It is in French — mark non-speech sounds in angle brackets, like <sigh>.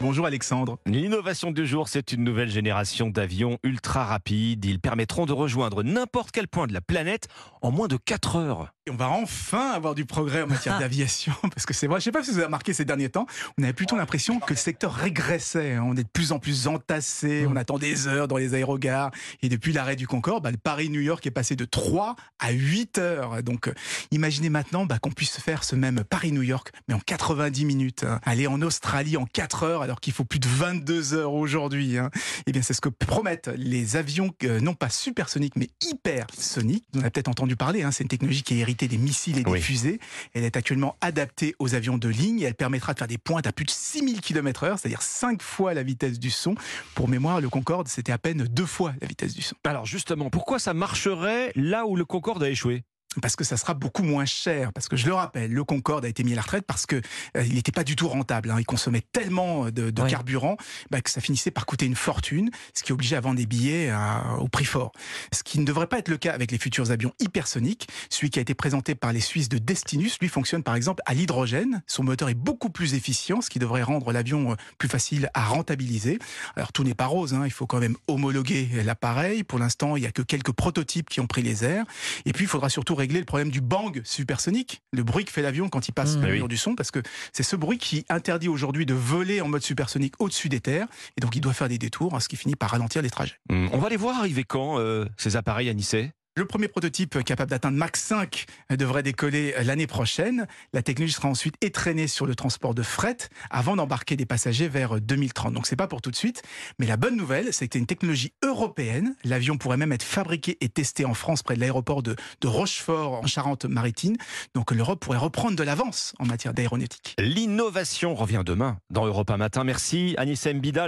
Bonjour Alexandre. L'innovation du jour, c'est une nouvelle génération d'avions ultra rapides. Ils permettront de rejoindre n'importe quel point de la planète en moins de 4 heures. Et on va enfin avoir du progrès en matière d'aviation, <laughs> parce que c'est vrai, je ne sais pas si vous avez remarqué ces derniers temps, on avait plutôt l'impression que le secteur régressait. hein. On est de plus en plus entassé, on attend des heures dans les aérogares. Et depuis l'arrêt du Concorde, bah, le Paris-New York est passé de 3 à 8 heures. Donc euh, imaginez maintenant bah, qu'on puisse faire ce même Paris-New York, mais en 90 minutes. hein. Aller en Australie en 4 heures, alors qu'il faut plus de 22 heures aujourd'hui. hein. Eh bien, c'est ce que promettent les avions, euh, non pas supersoniques, mais hypersoniques. On a peut-être entendu parler, hein, c'est une technologie qui est héritée des missiles et des Oui. fusées. Elle est actuellement adaptée aux avions de ligne et elle permettra de faire des pointes à plus de 6000 km heure, c'est-à-dire 5 fois la vitesse du son. Pour mémoire, le Concorde, c'était à peine deux fois la vitesse du son. Alors justement, pourquoi ça marcherait là où le Concorde a échoué? Parce que ça sera beaucoup moins cher. Parce que je le rappelle, le Concorde a été mis à la retraite parce que euh, il n'était pas du tout rentable. hein. Il consommait tellement de, de Oui. carburant bah, que ça finissait par coûter une fortune, ce qui obligeait à vendre des billets à- au prix fort. Ce qui ne devrait pas être le cas avec les futurs avions hypersoniques. Celui qui a été présenté par les Suisses de Destinus, lui fonctionne par exemple à l'hydrogène. Son moteur est beaucoup plus efficient, ce qui devrait rendre l'avion euh, plus facile à rentabiliser. Alors tout n'est pas rose, hein. il faut quand même homologuer l'appareil. Pour l'instant, il n'y a que quelques prototypes qui ont pris les airs. Et puis, il faudra surtout régler le problème du bang supersonique, le bruit que fait l'avion quand il passe Mmh. le mur oui. du son, parce que c'est ce bruit qui interdit aujourd'hui de voler en mode supersonique au-dessus des terres. Et donc, il doit faire des détours, ce qui finit par ralentir les trajets. Hum, On va les voir arriver quand, euh, ces appareils à Nice Le premier prototype capable d'atteindre Mach 5 devrait décoller l'année prochaine. La technologie sera ensuite étraînée sur le transport de fret avant d'embarquer des passagers vers 2030. Donc c'est pas pour tout de suite. Mais la bonne nouvelle, c'est que c'est une technologie européenne. L'avion pourrait même être fabriqué et testé en France près de l'aéroport de, Rochefort en Charente-Maritime. Donc l'Europe pourrait reprendre de l'avance en matière d'aéronautique. L'innovation revient demain dans Europe 1 Matin. Merci Anissa Mbida.